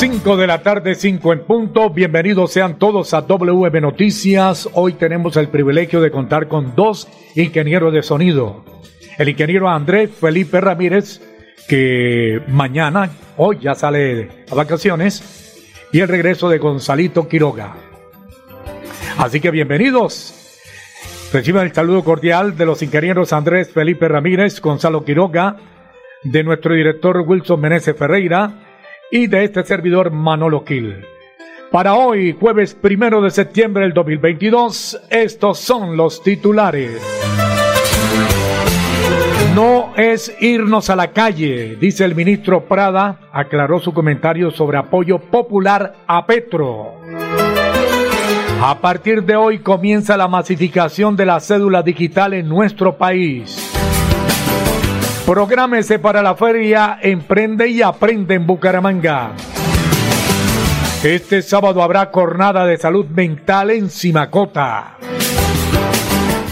5 de la tarde, 5 en punto. Bienvenidos sean todos a WM Noticias. Hoy tenemos el privilegio de contar con dos ingenieros de sonido. El ingeniero Andrés Felipe Ramírez, que mañana, hoy ya sale a vacaciones, y el regreso de Gonzalito Quiroga. Así que bienvenidos. Reciban el saludo cordial de los ingenieros Andrés Felipe Ramírez, Gonzalo Quiroga, de nuestro director Wilson Meneses Ferreira, y de este servidor Manolo Kill. Para hoy, jueves primero de septiembre del 2022, estos son los titulares. No es irnos a la calle, dice el ministro Prada, aclaró su comentario sobre apoyo popular a Petro. A partir de hoy comienza la masificación de la cédula digital en nuestro país. Prográmese para la feria Emprende y Aprende en Bucaramanga. Este sábado habrá jornada de salud mental en Simacota.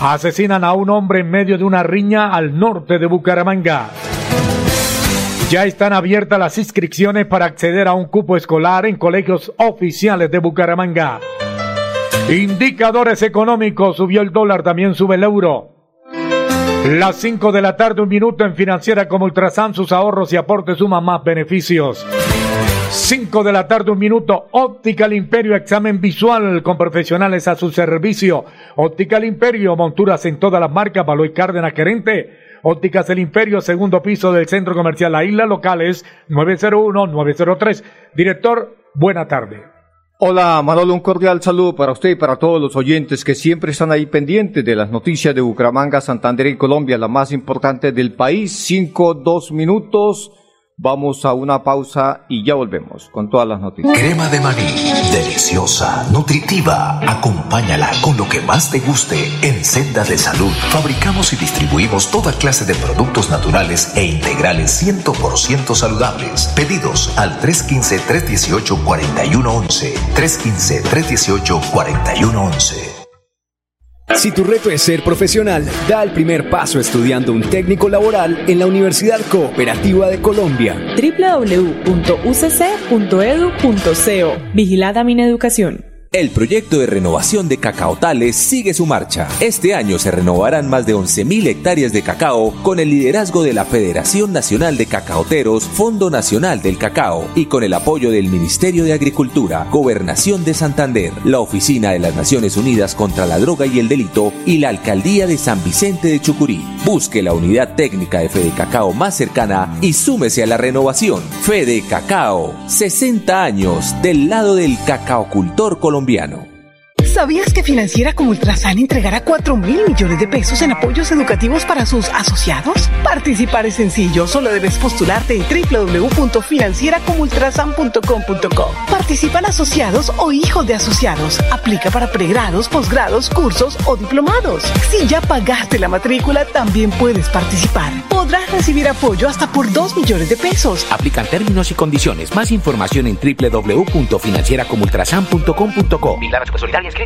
Asesinan a un hombre en medio de una riña al norte de Bucaramanga. Ya están abiertas las inscripciones para acceder a un cupo escolar en colegios oficiales de Bucaramanga. Indicadores económicos, subió el dólar, también sube el euro. Las 5 de la tarde, un minuto en Financiera como Ultrasan, sus ahorros y aportes suman más beneficios. 5 de la tarde, un minuto. Óptica Imperio, examen visual con profesionales a su servicio. Óptica Imperio, monturas en todas las marcas, Baloy Cárdenas, gerente. Ópticas El Imperio, segundo piso del Centro Comercial La Isla, locales 901-903. Director, buena tarde. Hola Manolo, un cordial saludo para usted y para todos los oyentes que siempre están ahí pendientes de las noticias de Bucaramanga, Santander y Colombia, la más importante del país. Cinco, dos minutos. Vamos a una pausa y ya volvemos con todas las noticias. Crema de maní, deliciosa, nutritiva. Acompáñala con lo que más te guste en Senda de Salud. Fabricamos y distribuimos toda clase de productos naturales e integrales 100% saludables. Pedidos al 315-318-4111. 315-318-4111. Si tu reto es ser profesional, da el primer paso estudiando un técnico laboral en la Universidad Cooperativa de Colombia. www.ucc.edu.co Vigilada Mineducación. El proyecto de renovación de cacaotales sigue su marcha. Este año se renovarán más de 11.000 hectáreas de cacao con el liderazgo de la Federación Nacional de Cacaoteros, Fondo Nacional del Cacao y con el apoyo del Ministerio de Agricultura, Gobernación de Santander, la Oficina de las Naciones Unidas contra la Droga y el Delito y la Alcaldía de San Vicente de Chucurí. Busque la unidad técnica de Fede Cacao más cercana y súmese a la renovación. Fede Cacao, 60 años del lado del cacaocultor colombiano colombiano. ¿Sabías que Financiera como Ultrasan entregará 4 mil millones de pesos en apoyos educativos para sus asociados? Participar es sencillo, solo debes postularte en www.financieracomultrasan.com.co. Participan asociados o hijos de asociados. Aplica para pregrados, posgrados, cursos o diplomados. Si ya pagaste la matrícula, también puedes participar. Podrás recibir apoyo hasta por 2 millones de pesos. Aplican términos y condiciones. Más información en www.financieracomultrasan.com.co.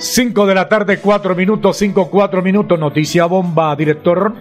5 de la tarde, 4 minutos, 5, 4 minutos. Noticia bomba, director.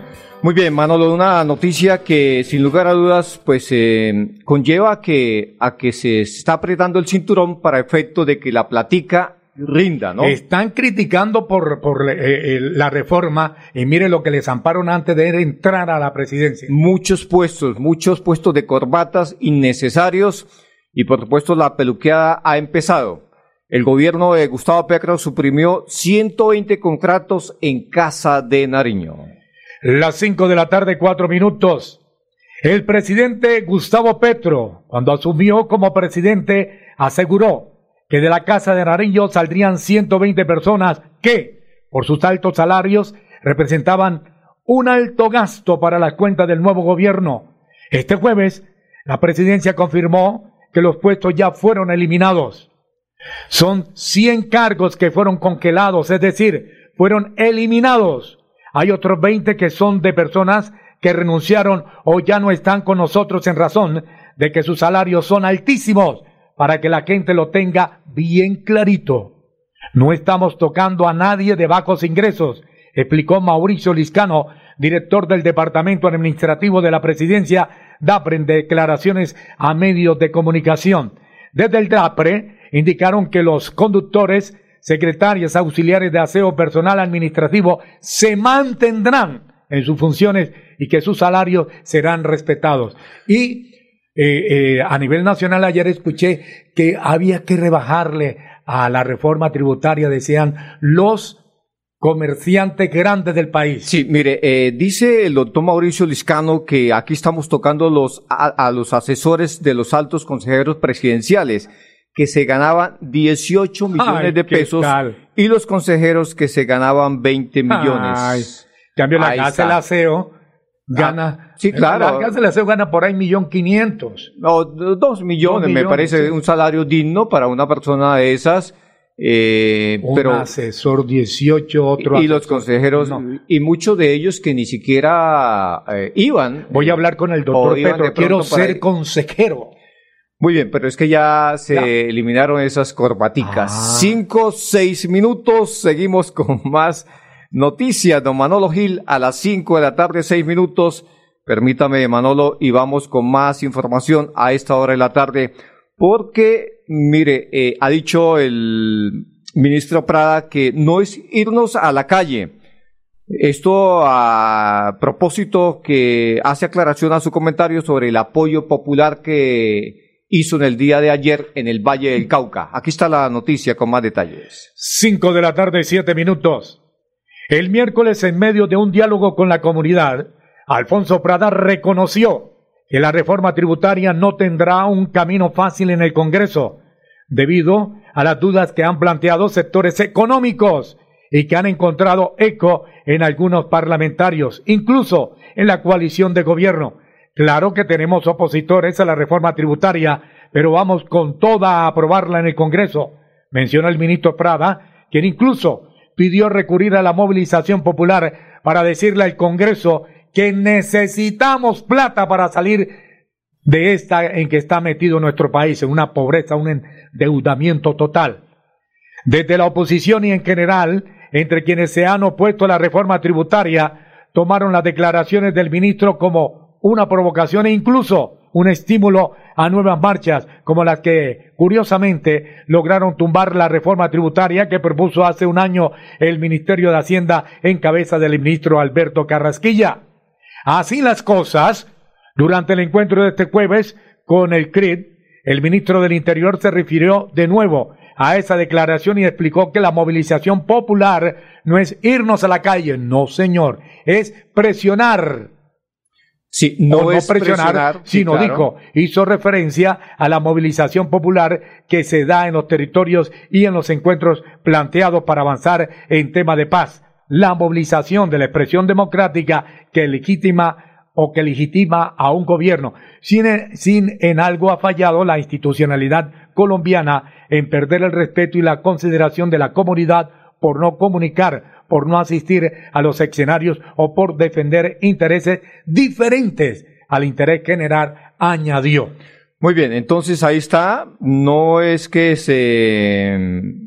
Muy bien, Manolo, una noticia que sin lugar a dudas pues eh, conlleva a que, a que se está apretando el cinturón para efecto de que la platica rinda, ¿no? Están criticando por, por eh, eh, la reforma y mire lo que les amparon antes de entrar a la presidencia. Muchos puestos, muchos puestos de corbatas innecesarios y por supuesto la peluqueada ha empezado. El gobierno de Gustavo Petro suprimió 120 contratos en Casa de Nariño. Las 5 de la tarde, cuatro minutos. El presidente Gustavo Petro, cuando asumió como presidente, aseguró que de la Casa de Nariño saldrían 120 personas que, por sus altos salarios, representaban un alto gasto para la cuenta del nuevo gobierno. Este jueves, la presidencia confirmó que los puestos ya fueron eliminados. Son 100 cargos que fueron congelados, es decir, fueron eliminados. Hay otros 20 que son de personas que renunciaron o ya no están con nosotros en razón de que sus salarios son altísimos para que la gente lo tenga bien clarito. No estamos tocando a nadie de bajos ingresos, explicó Mauricio Liscano, director del Departamento Administrativo de la Presidencia, DAPRE, en declaraciones a medios de comunicación. Desde el DAPRE indicaron que los conductores, secretarios, auxiliares de aseo personal administrativo se mantendrán en sus funciones y que sus salarios serán respetados. Y eh, eh, a nivel nacional ayer escuché que había que rebajarle a la reforma tributaria, decían los comerciantes grandes del país. Sí, mire, eh, dice el doctor Mauricio Liscano que aquí estamos tocando los, a, los asesores de los altos consejeros presidenciales que se ganaban 18 millones de pesos y los consejeros que se ganaban 20 millones. Ay, cambio la casa el aseo gana. Ah, sí, claro. La se le gana por ahí millón quinientos. No, dos millones, me parece un salario digno para una persona de esas. Eh, un pero, asesor 18, otro Y los consejeros, y muchos de ellos que ni siquiera eh, iban. Voy a hablar con el doctor Petro, quiero ser consejero. Muy bien, pero es que ya se eliminaron esas corbaticas. Ah. Cinco, seis minutos, seguimos con más Noticias, don Manolo Gil, a las 5 de la tarde, 6 minutos. Permítame, Manolo, y vamos con más información a esta hora de la tarde, porque, mire, eh, ha dicho el ministro Prada que no es irnos a la calle. Esto a propósito que hace aclaración a su comentario sobre el apoyo popular que hizo en el día de ayer en el Valle del Cauca. Aquí está la noticia con más detalles. 5 de la tarde, 7 minutos. El miércoles, en medio de un diálogo con la comunidad, Alfonso Prada reconoció que la reforma tributaria no tendrá un camino fácil en el Congreso, debido a las dudas que han planteado sectores económicos y que han encontrado eco en algunos parlamentarios, incluso en la coalición de gobierno. Claro que tenemos opositores a la reforma tributaria, pero vamos con toda a aprobarla en el Congreso, menciona el ministro Prada, quien incluso pidió recurrir a la movilización popular para decirle al Congreso que necesitamos plata para salir de esta en que está metido nuestro país, en una pobreza, un endeudamiento total. Desde la oposición y en general, entre quienes se han opuesto a la reforma tributaria, tomaron las declaraciones del ministro como una provocación e incluso un estímulo a nuevas marchas como las que curiosamente lograron tumbar la reforma tributaria que propuso hace un año el Ministerio de Hacienda en cabeza del ministro Alberto Carrasquilla. Así las cosas, durante el encuentro de este jueves con el CRID, el ministro del Interior se refirió de nuevo a esa declaración y explicó que la movilización popular no es irnos a la calle, no señor, es presionar Sí, no, es presionar, sino dijo, hizo referencia a la movilización popular que se da en los territorios y en los encuentros planteados para avanzar en tema de paz. La movilización de la expresión democrática que legitima o que legitima a un gobierno. Sin, sin en algo ha fallado la institucionalidad colombiana en perder el respeto y la consideración de la comunidad por no comunicar por no asistir a los escenarios o por defender intereses diferentes al interés general, añadió. Muy bien, entonces ahí está. No es que se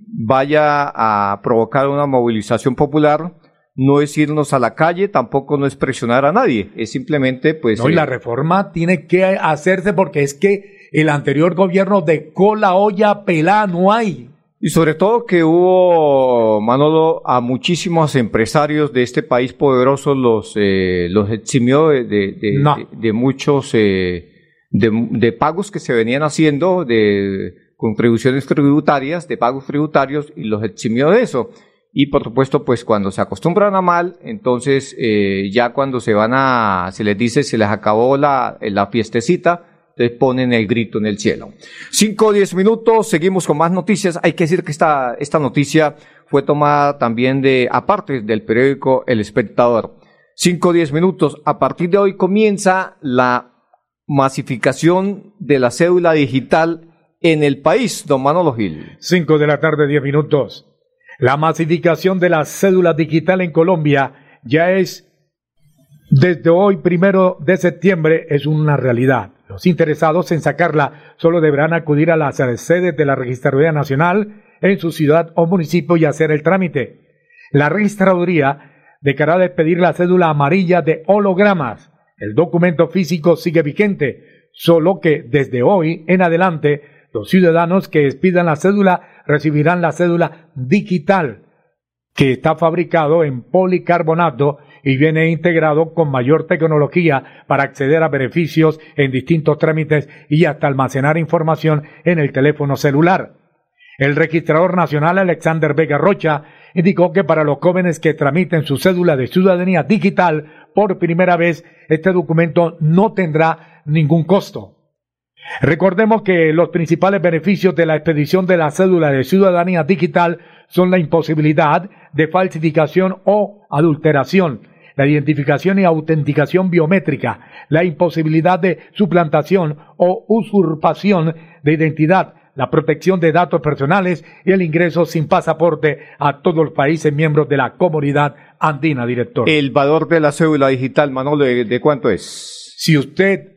vaya a provocar una movilización popular, no es irnos a la calle, tampoco no es presionar a nadie, es simplemente pues... No, y la eh, reforma tiene que hacerse porque es que el anterior gobierno de cola, olla, pelá, no hay. Y sobre todo que hubo, Manolo, a muchísimos empresarios de este país poderoso los, eh, los eximió de, de, de- No. de- de muchos eh, de, de pagos que se venían haciendo, de contribuciones tributarias, de pagos tributarios, y los eximió de eso. Y por supuesto, pues cuando se acostumbran a mal, entonces eh, ya cuando se van a, se les dice, se les acabó la, la fiestecita, entonces ponen el grito en el cielo. Cinco o diez minutos, seguimos con más noticias. Hay que decir que esta, esta noticia fue tomada también de, aparte del periódico El Espectador. Cinco o diez minutos. A partir de hoy comienza la masificación de la cédula digital en el país, don Manolo Gil. 5 de la tarde, 10 minutos. La masificación de la cédula digital en Colombia ya es, desde hoy, primero de septiembre, es una realidad. Los interesados en sacarla solo deberán acudir a las sedes de la Registraduría Nacional en su ciudad o municipio y hacer el trámite. La Registraduría dejará de pedir la cédula amarilla de hologramas. El documento físico sigue vigente, solo que desde hoy en adelante los ciudadanos que expidan la cédula recibirán la cédula digital, que está fabricado en policarbonato y viene integrado con mayor tecnología para acceder a beneficios en distintos trámites y hasta almacenar información en el teléfono celular. El registrador nacional Alexander Vega Rocha indicó que para los jóvenes que tramiten su cédula de ciudadanía digital por primera vez, este documento no tendrá ningún costo. Recordemos que los principales beneficios de la expedición de la cédula de ciudadanía digital son la imposibilidad de falsificación o adulteración, la identificación y autenticación biométrica, la imposibilidad de suplantación o usurpación de identidad, la protección de datos personales y el ingreso sin pasaporte a todos los países miembros de la comunidad andina, director. El valor de la cédula digital, Manolo, ¿de, de cuánto es? Si usted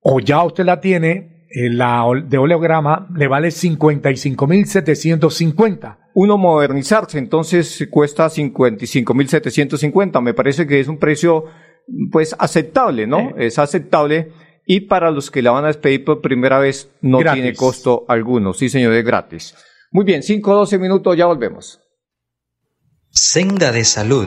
o ya usted la tiene, eh, la de oleograma le vale 55.750. Uno modernizarse, entonces cuesta 55.750. Me parece que es un precio, pues, aceptable, ¿no? Es aceptable. Y para los que la van a despedir por primera vez, no Gratis. tiene costo alguno. Sí, señor, es gratis. Muy bien, 5 o 12 minutos, ya volvemos. Senda de Salud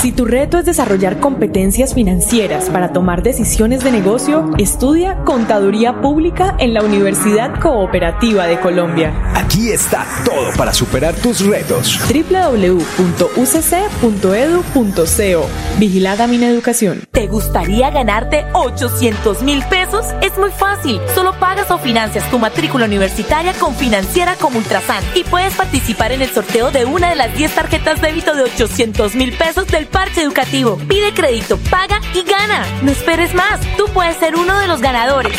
Si tu reto es desarrollar competencias financieras para tomar decisiones de negocio, estudia Contaduría Pública en la Universidad Cooperativa de Colombia. Aquí está todo para superar tus retos. www.ucc.edu.co Vigilada Mineducación. ¿Te gustaría ganarte 800 mil pesos? Es muy fácil. Solo pagas o financias tu matrícula universitaria con Financiera como Ultrasan y puedes participar en el sorteo de una de las 10 tarjetas débito de 800 mil pesos del parche educativo. Pide crédito, paga y gana. No esperes más. Tú puedes ser uno de los ganadores.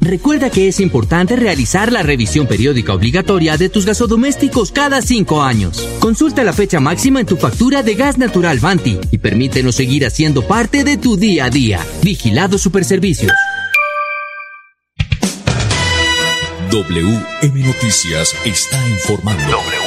Recuerda que es importante realizar la revisión periódica obligatoria de tus gasodomésticos cada cinco años. Consulta la fecha máxima en tu factura de gas natural Vanti y permítenos seguir haciendo parte de tu día a día. Vigilado Superservicios. WM Noticias está informando. WM Noticias.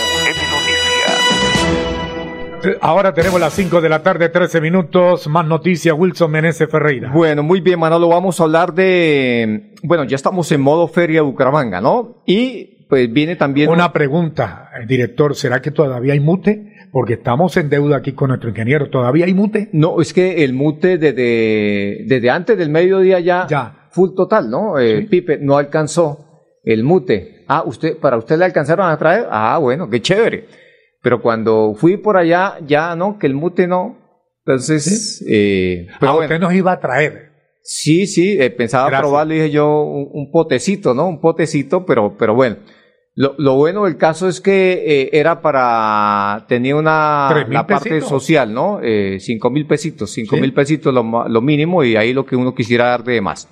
Ahora tenemos las 5 de la tarde, 13 minutos. Más noticias, Wilson Menezes Ferreira. Bueno, muy bien, Manolo. Vamos a hablar de. Bueno, ya estamos en modo Feria Bucaramanga, ¿no? Y pues viene también. Una pregunta, eh, director, ¿será que todavía hay mute? Porque estamos en deuda aquí con nuestro ingeniero. ¿Todavía hay mute? No, es que el mute desde, desde antes del mediodía ya, Ya. full total, ¿no? Eh, Pipe no alcanzó el mute. Ah, usted, para usted le alcanzaron a traer. Ah, bueno, qué chévere. Pero cuando fui por allá, ya no, que el mute no. Entonces, eh, pero Ah, bueno. usted nos iba a traer. Sí, sí, eh, pensaba Gracias. probar, le dije yo, un, un potecito, ¿no? Un potecito, pero, pero bueno. Lo, lo, bueno del caso es que eh, era para, tenía una, la parte social, ¿no? Eh, cinco mil pesitos, cinco mil pesitos lo, lo, mínimo y ahí lo que uno quisiera dar de más.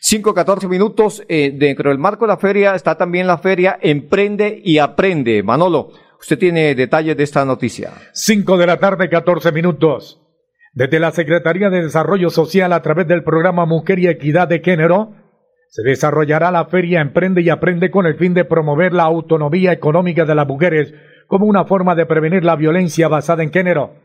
Cinco, catorce minutos, eh, dentro del marco de la feria está también la feria Emprende y Aprende. Manolo, usted tiene detalles de esta noticia. Cinco de la tarde, catorce minutos. Desde la Secretaría de Desarrollo Social a través del programa Mujer y Equidad de Género, se desarrollará la feria Emprende y Aprende con el fin de promover la autonomía económica de las mujeres como una forma de prevenir la violencia basada en género.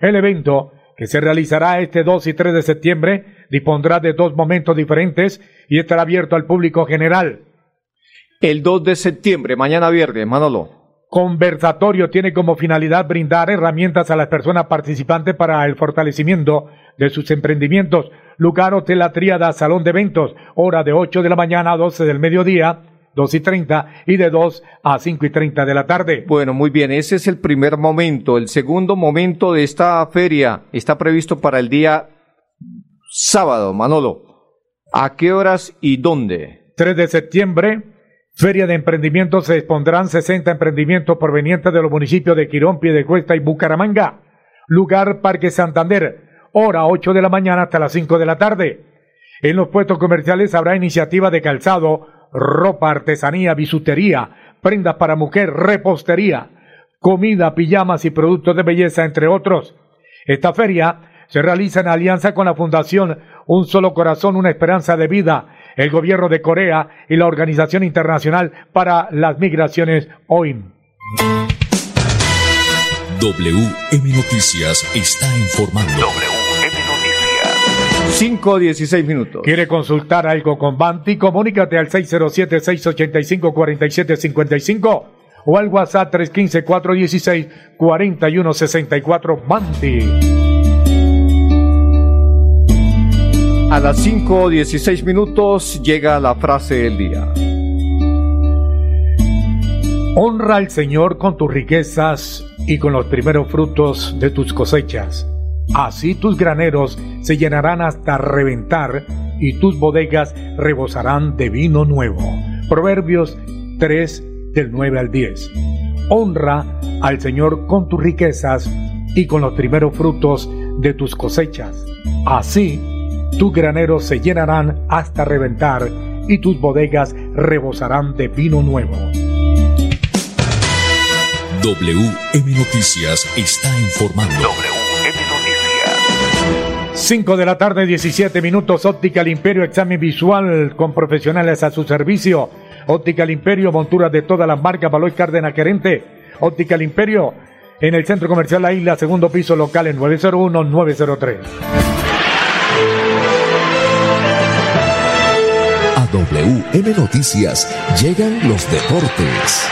El evento, que se realizará este 2 y 3 de septiembre, dispondrá de dos momentos diferentes y estará abierto al público general. El 2 de septiembre, mañana viernes, Manolo. Conversatorio tiene como finalidad brindar herramientas a las personas participantes para el fortalecimiento de sus emprendimientos. Lugar Hotel La Tríada, Salón de Eventos, hora de 8 de la mañana a 12 del mediodía, 2 y 30 y de 2 a 5 y 30 de la tarde. Bueno, muy bien, ese es el primer momento. El segundo momento de esta feria está previsto para el día sábado, Manolo. ¿A qué horas y dónde? 3 de septiembre, Feria de Emprendimientos, se expondrán 60 emprendimientos provenientes de los municipios de Quirón, Piedecuesta y Bucaramanga. Lugar Parque Santander, hora 8 de la mañana hasta las 5 de la tarde. En los puestos comerciales habrá iniciativa de calzado, ropa, artesanía, bisutería, prendas para mujer, repostería, comida, pijamas y productos de belleza, entre otros. Esta feria se realiza en alianza con la Fundación Un Solo Corazón, Una Esperanza de Vida, el Gobierno de Corea y la Organización Internacional para las Migraciones OIM. WM Noticias está informando. 5, 16 minutos. ¿Quiere consultar algo con Banti? Comunícate al 607-685-4755 o al WhatsApp 315-416-4164 Banti. A las 5, 16 minutos llega la frase del día. Honra al Señor con tus riquezas y con los primeros frutos de tus cosechas Así tus graneros se llenarán hasta reventar y tus bodegas rebosarán de vino nuevo. Proverbios 3 del 9 al 10. Honra al Señor con tus riquezas y con los primeros frutos de tus cosechas. Así tus graneros se llenarán hasta reventar y tus bodegas rebosarán de vino nuevo. WM Noticias está informando. 5 de la tarde, 17 minutos, Óptica al Imperio, examen visual con profesionales a su servicio. Óptica al Imperio, monturas de todas las marcas, Baloy Cárdenas Querente. Óptica al Imperio, en el Centro Comercial La Isla, segundo piso local en 901-903. WM Noticias llegan los deportes.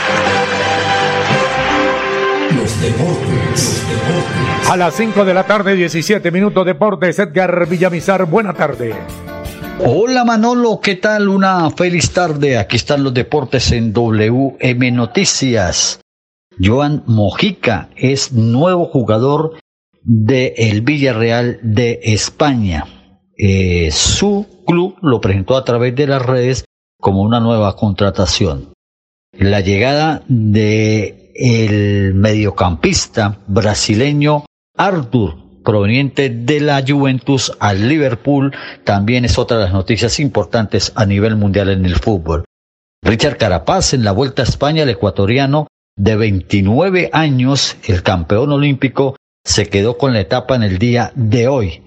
Los deportes. A las 5 de la tarde, 17 minutos deportes, Edgar Villamizar, buena tarde. Hola Manolo, ¿qué tal? Una feliz tarde. Aquí están los deportes en WM Noticias. Joan Mojica es nuevo jugador de el Villarreal de España. Eh, su club lo presentó a través de las redes como una nueva contratación. La llegada de el mediocampista brasileño Arthur, proveniente de la Juventus al Liverpool, también es otra de las noticias importantes a nivel mundial en el fútbol. Richard Carapaz en la Vuelta a España, el ecuatoriano de 29 años, el campeón olímpico, se quedó con la etapa en el día de hoy.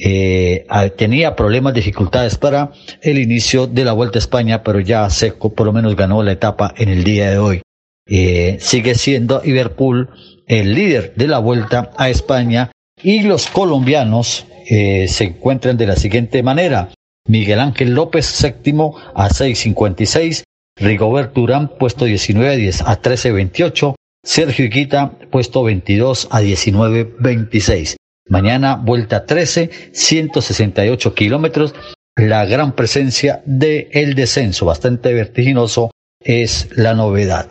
Eh, tenía problemas, dificultades para el inicio de la Vuelta a España, pero ya Seco por lo menos ganó la etapa en el día de hoy. Eh, sigue siendo Liverpool el líder de la vuelta a España y los colombianos eh, se encuentran de la siguiente manera. Miguel Ángel López séptimo a 6.56, Rigobert Durán puesto 19 a 10 a 13.28, Sergio Iquita puesto 22 a 19.26. Mañana vuelta 13, 168 kilómetros, la gran presencia del el descenso, bastante vertiginoso, es la novedad.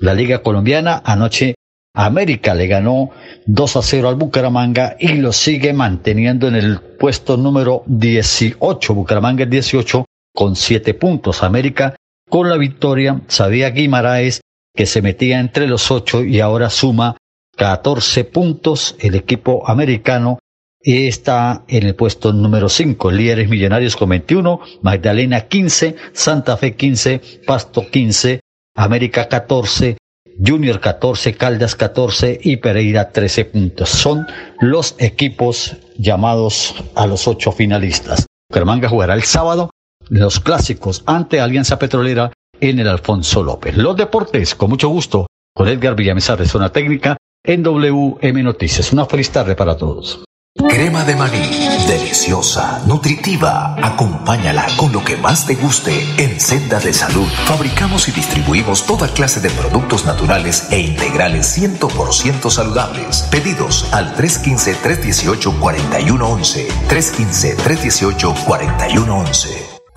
La Liga Colombiana anoche América le ganó 2 a 0 al Bucaramanga y lo sigue manteniendo en el puesto número 18. Bucaramanga es 18 con 7 puntos. América con la victoria. Sabía Guimaraes que se metía entre los ocho y ahora suma 14 puntos. El equipo americano está en el puesto número 5. Líderes Millonarios con 21, Magdalena 15, Santa Fe 15, Pasto 15, América 14, Junior 14, Caldas 14 y Pereira 13 puntos. Son los equipos llamados a los ocho finalistas. Bucaramanga jugará el sábado los clásicos ante Alianza Petrolera en el Alfonso López. Los deportes, con mucho gusto, con Edgar Villamizar de Zona Técnica en WM Noticias. Una feliz tarde para todos. Crema de maní, deliciosa, nutritiva. Acompáñala con lo que más te guste en Senda de Salud. Fabricamos y distribuimos toda clase de productos naturales e integrales 100% saludables. Pedidos al 315-318-4111. 315-318-4111.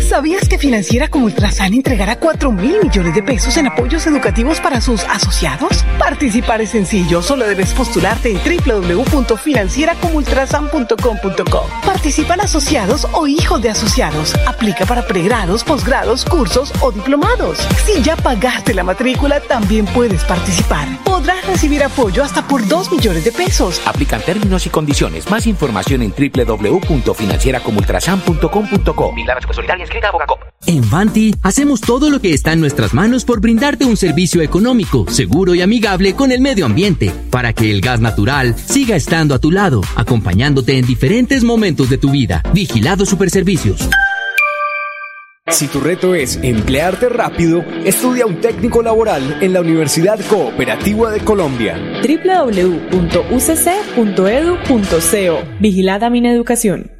¿Sabías que Financiera como Ultrasan entregará 4 mil millones de pesos en apoyos educativos para sus asociados? Participar es sencillo, solo debes postularte en www.financieracomultrasan.com.co. Participan asociados o hijos de asociados. Aplica para pregrados, posgrados, cursos o diplomados. Si ya pagaste la matrícula, también puedes participar. Podrás recibir apoyo hasta por 2 millones de pesos. Aplican términos y condiciones. Más información en www.financieracomultrasan.com.co. En Vanti hacemos todo lo que está en nuestras manos por brindarte un servicio económico, seguro y amigable con el medio ambiente, para que el gas natural siga estando a tu lado, acompañándote en diferentes momentos de tu vida. Vigilado Superservicios. Si tu reto es emplearte rápido, estudia un técnico laboral en la Universidad Cooperativa de Colombia. www.ucc.edu.co Vigilada Mineducación.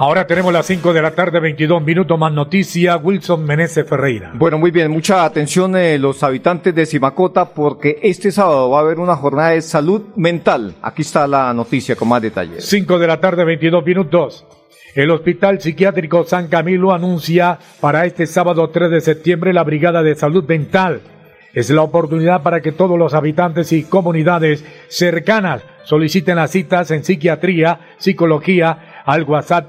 Ahora tenemos las 5 de la tarde, 22 minutos más noticia. Wilson Meneses Ferreira. Bueno, muy bien, mucha atención eh, los habitantes de Simacota porque este sábado va a haber una jornada de salud mental. Aquí está la noticia con más detalles. 5 de la tarde, 22 minutos. El Hospital Psiquiátrico San Camilo anuncia para este sábado 3 de septiembre la Brigada de Salud Mental. Es la oportunidad para que todos los habitantes y comunidades cercanas soliciten las citas en psiquiatría, psicología, al WhatsApp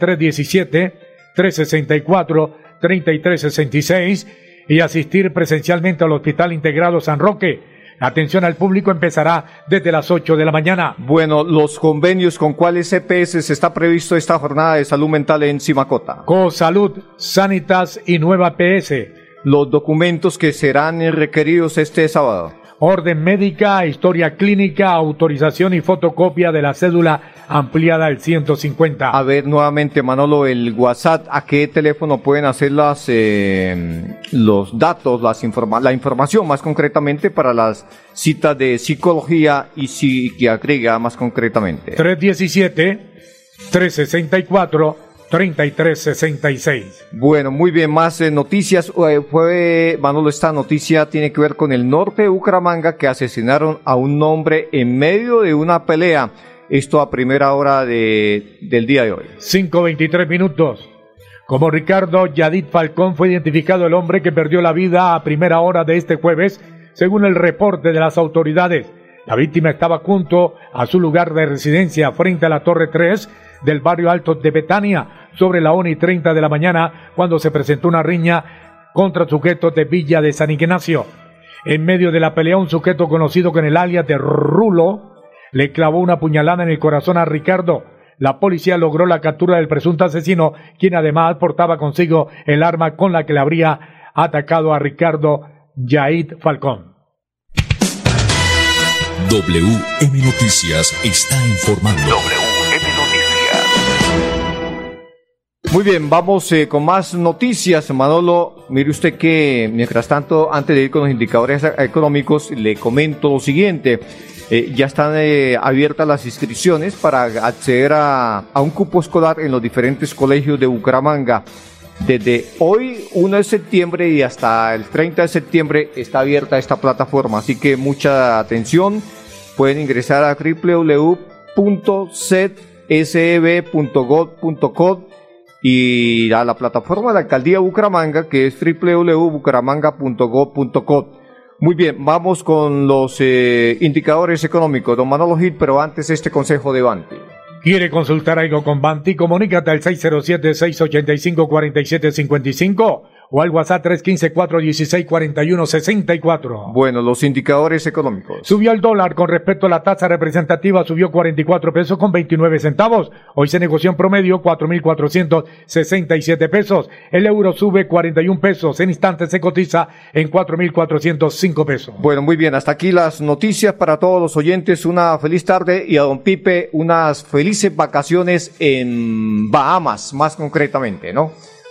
317-364-3366 y asistir presencialmente al Hospital Integrado San Roque. La atención al público empezará desde las 8 de la mañana. Bueno, los convenios con cuáles EPS está previsto esta jornada de salud mental en Simacota. Salud, Sanitas y Nueva PS. Los documentos que serán requeridos este sábado orden médica, historia clínica, autorización y fotocopia de la cédula ampliada al 150. A ver, nuevamente, Manolo, el WhatsApp, ¿a qué teléfono pueden hacer las, eh, los datos, las informa la información más concretamente para las citas de psicología y psiquiatría más concretamente? 317 364 3366. Bueno, muy bien, más eh, noticias. Eh, fue, Manolo, esta noticia tiene que ver con el norte de Bucaramanga que asesinaron a un hombre en medio de una pelea. Esto a primera hora de, del día de hoy. 5.23 minutos. Como Ricardo Yadid Falcón fue identificado el hombre que perdió la vida a primera hora de este jueves, según el reporte de las autoridades. La víctima estaba junto a su lugar de residencia frente a la Torre 3 del barrio alto de Betania sobre la 1 y 30 de la mañana cuando se presentó una riña contra sujetos de Villa de San Ignacio. En medio de la pelea, un sujeto conocido con el alias de Rulo le clavó una puñalada en el corazón a Ricardo. La policía logró la captura del presunto asesino, quien además portaba consigo el arma con la que le habría atacado a Ricardo Yaid Falcón. WM Noticias está informando. Muy bien, vamos eh, con más noticias. Manolo, mire usted que mientras tanto, antes de ir con los indicadores económicos, le comento lo siguiente. Eh, ya están eh, abiertas las inscripciones para acceder a, un cupo escolar en los diferentes colegios de Bucaramanga. Desde hoy, 1 de septiembre y hasta el 30 de septiembre está abierta esta plataforma, así que mucha atención. Pueden ingresar a www.setseb.gov.co y a la plataforma de alcaldía Bucaramanga que es www.bucaramanga.gov.co. Muy bien, vamos con los eh, indicadores económicos. Don Manolo Gil, pero antes este consejo de Banti. ¿Quiere consultar algo con Banti? Comunícate al 607-685-4755 o al WhatsApp 315-416-4164. Bueno, los indicadores económicos. Subió el dólar con respecto a la tasa representativa, subió 44 pesos con 29 centavos. Hoy se negoció en promedio 4.467 pesos. El euro sube 41 pesos. En instantes se cotiza en 4.405 pesos. Bueno, muy bien. Hasta aquí las noticias para todos los oyentes. Una feliz tarde y a don Pipe unas felices vacaciones en Bahamas, más concretamente, ¿no?